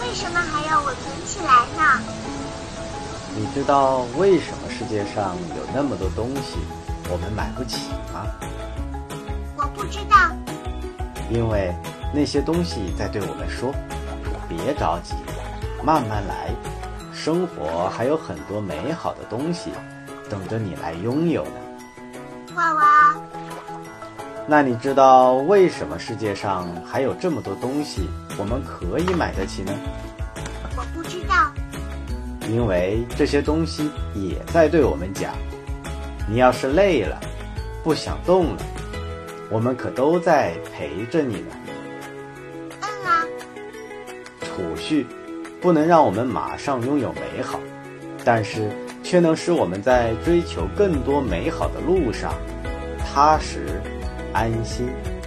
为什么还要我存起来呢？你知道为什么世界上有那么多东西我们买不起吗？我不知道。因为那些东西在对我们说：“别着急，慢慢来，生活还有很多美好的东西等着你来拥有呢。”娃娃，那你知道为什么世界上还有这么多东西我们可以买得起呢？我不知道。因为这些东西也在对我们讲：“你要是累了，不想动了。”我们可都在陪着你呢。嗯啊。储蓄不能让我们马上拥有美好，但是却能使我们在追求更多美好的路上踏实安心。